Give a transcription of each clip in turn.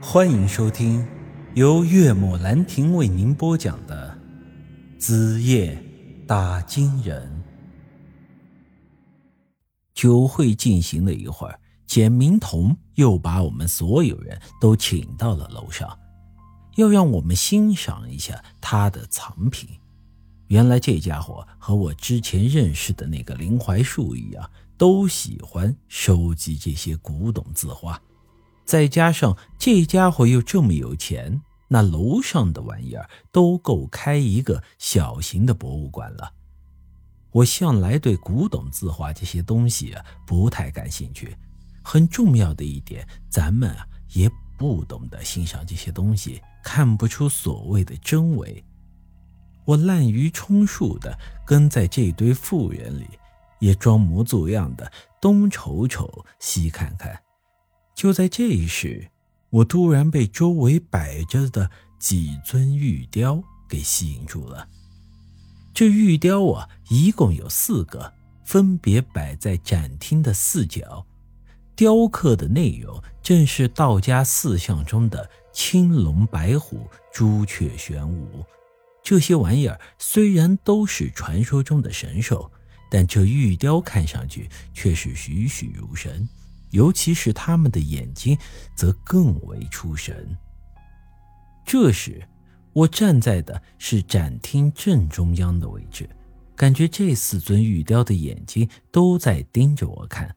欢迎收听由岳母兰亭为您播讲的《子夜打金人》。酒会进行了一会儿，简明彤又把我们所有人都请到了楼上，要让我们欣赏一下他的藏品。原来这家伙和我之前认识的那个林怀树一样，都喜欢收集这些古董字画。再加上这家伙又这么有钱，那楼上的玩意儿都够开一个小型的博物馆了。我向来对古董字画这些东西啊不太感兴趣。很重要的一点，咱们啊也不懂得欣赏这些东西，看不出所谓的真伪。我滥竽充数的跟在这堆富人里，也装模作样的东瞅瞅西看看。就在这时，我突然被周围摆着的几尊玉雕给吸引住了。这玉雕啊，一共有四个，分别摆在展厅的四角。雕刻的内容正是道家四象中的青龙、白虎、朱雀、玄武。这些玩意儿虽然都是传说中的神兽，但这玉雕看上去却是栩栩如生。尤其是他们的眼睛，则更为出神。这时，我站在的是展厅正中央的位置，感觉这四尊玉雕的眼睛都在盯着我看，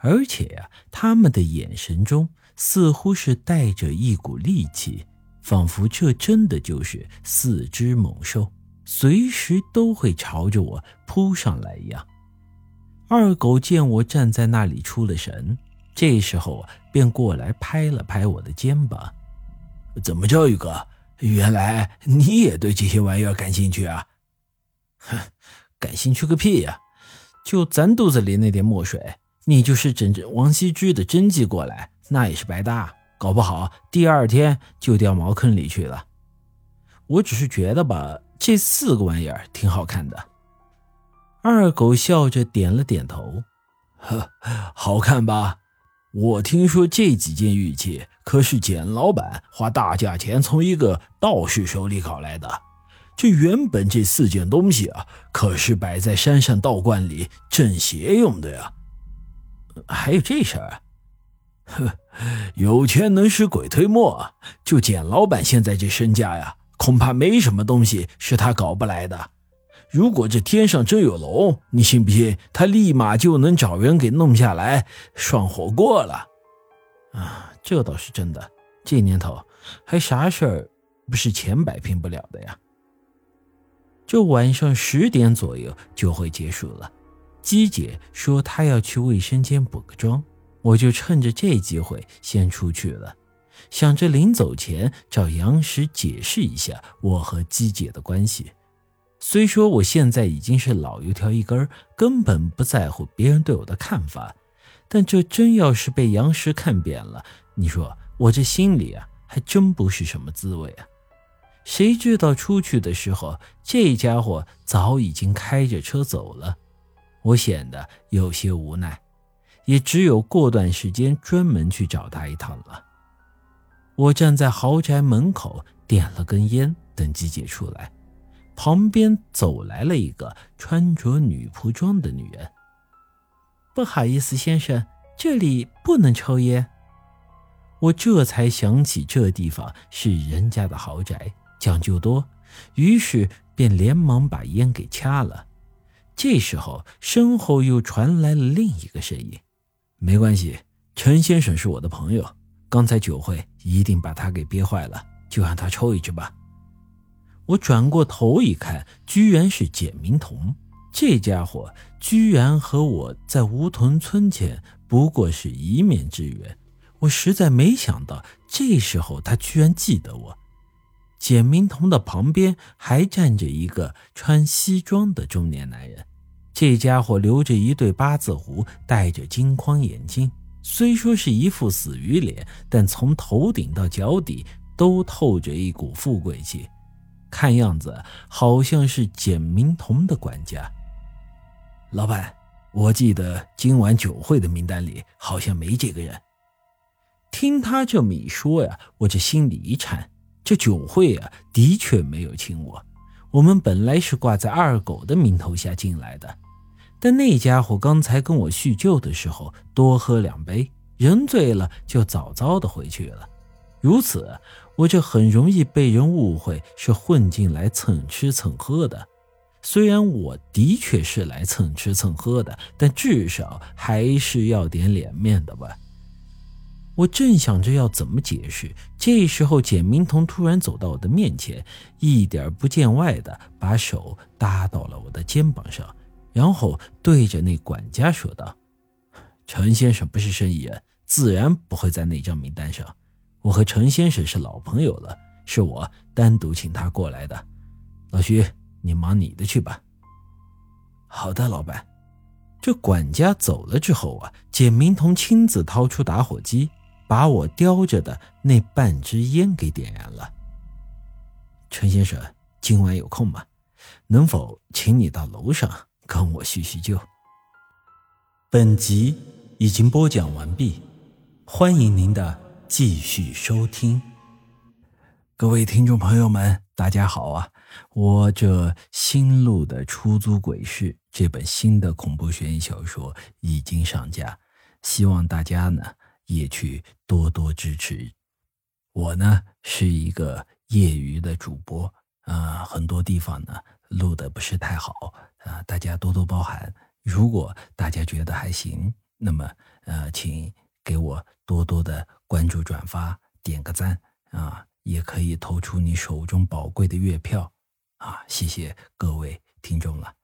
而且呀，他们的眼神中似乎是带着一股戾气，仿佛这真的就是四只猛兽，随时都会朝着我扑上来一样。二狗见我站在那里出了神。这时候啊，便过来拍了拍我的肩膀：“怎么着，宇哥？原来你也对这些玩意儿感兴趣啊？”“哼，感兴趣个屁呀！就咱肚子里那点墨水，你就是整整王羲之的真迹过来，那也是白搭，搞不好第二天就掉茅坑里去了。我只是觉得吧，这四个玩意儿挺好看的。”二狗笑着点了点头：“呵，好看吧？”我听说这几件玉器可是简老板花大价钱从一个道士手里搞来的。这原本这四件东西啊，可是摆在山上道观里镇邪用的呀。还有这事儿？呵，有钱能使鬼推磨。就简老板现在这身价呀，恐怕没什么东西是他搞不来的。如果这天上真有龙，你信不信他立马就能找人给弄下来涮火锅了？啊，这倒是真的。这年头还啥事儿不是钱摆平不了的呀？这晚上十点左右就会结束了。姬姐说她要去卫生间补个妆，我就趁着这机会先出去了，想着临走前找杨石解释一下我和姬姐的关系。虽说我现在已经是老油条一根，根本不在乎别人对我的看法，但这真要是被杨石看扁了，你说我这心里啊，还真不是什么滋味啊！谁知道出去的时候，这家伙早已经开着车走了，我显得有些无奈，也只有过段时间专门去找他一趟了。我站在豪宅门口，点了根烟，等季姐出来。旁边走来了一个穿着女仆装的女人。不好意思，先生，这里不能抽烟。我这才想起这地方是人家的豪宅，讲究多，于是便连忙把烟给掐了。这时候，身后又传来了另一个声音：“没关系，陈先生是我的朋友，刚才酒会一定把他给憋坏了，就让他抽一支吧。”我转过头一看，居然是简明童。这家伙居然和我在梧桐村前不过是一面之缘，我实在没想到，这时候他居然记得我。简明童的旁边还站着一个穿西装的中年男人，这家伙留着一对八字胡，戴着金框眼镜，虽说是一副死鱼脸，但从头顶到脚底都透着一股富贵气。看样子好像是简明彤的管家。老板，我记得今晚酒会的名单里好像没这个人。听他这么一说呀，我这心里一颤。这酒会啊，的确没有请我。我们本来是挂在二狗的名头下进来的，但那家伙刚才跟我叙旧的时候多喝两杯，人醉了就早早的回去了。如此，我这很容易被人误会是混进来蹭吃蹭喝的。虽然我的确是来蹭吃蹭喝的，但至少还是要点脸面的吧。我正想着要怎么解释，这时候简明彤突然走到我的面前，一点不见外的把手搭到了我的肩膀上，然后对着那管家说道：“陈先生不是生意人，自然不会在那张名单上。我和陈先生是老朋友了，是我单独请他过来的。老徐，你忙你的去吧。”“好的，老板。”这管家走了之后啊，简明彤亲自掏出打火机。把我叼着的那半支烟给点燃了。陈先生，今晚有空吗？能否请你到楼上跟我叙叙旧？本集已经播讲完毕，欢迎您的继续收听。各位听众朋友们，大家好啊！我这新录的《出租鬼市》这本新的恐怖悬疑小说已经上架，希望大家呢。也去多多支持。我呢是一个业余的主播啊，很多地方呢录的不是太好啊，大家多多包涵。如果大家觉得还行，那么呃，请给我多多的关注、转发、点个赞啊，也可以投出你手中宝贵的月票啊，谢谢各位听众了。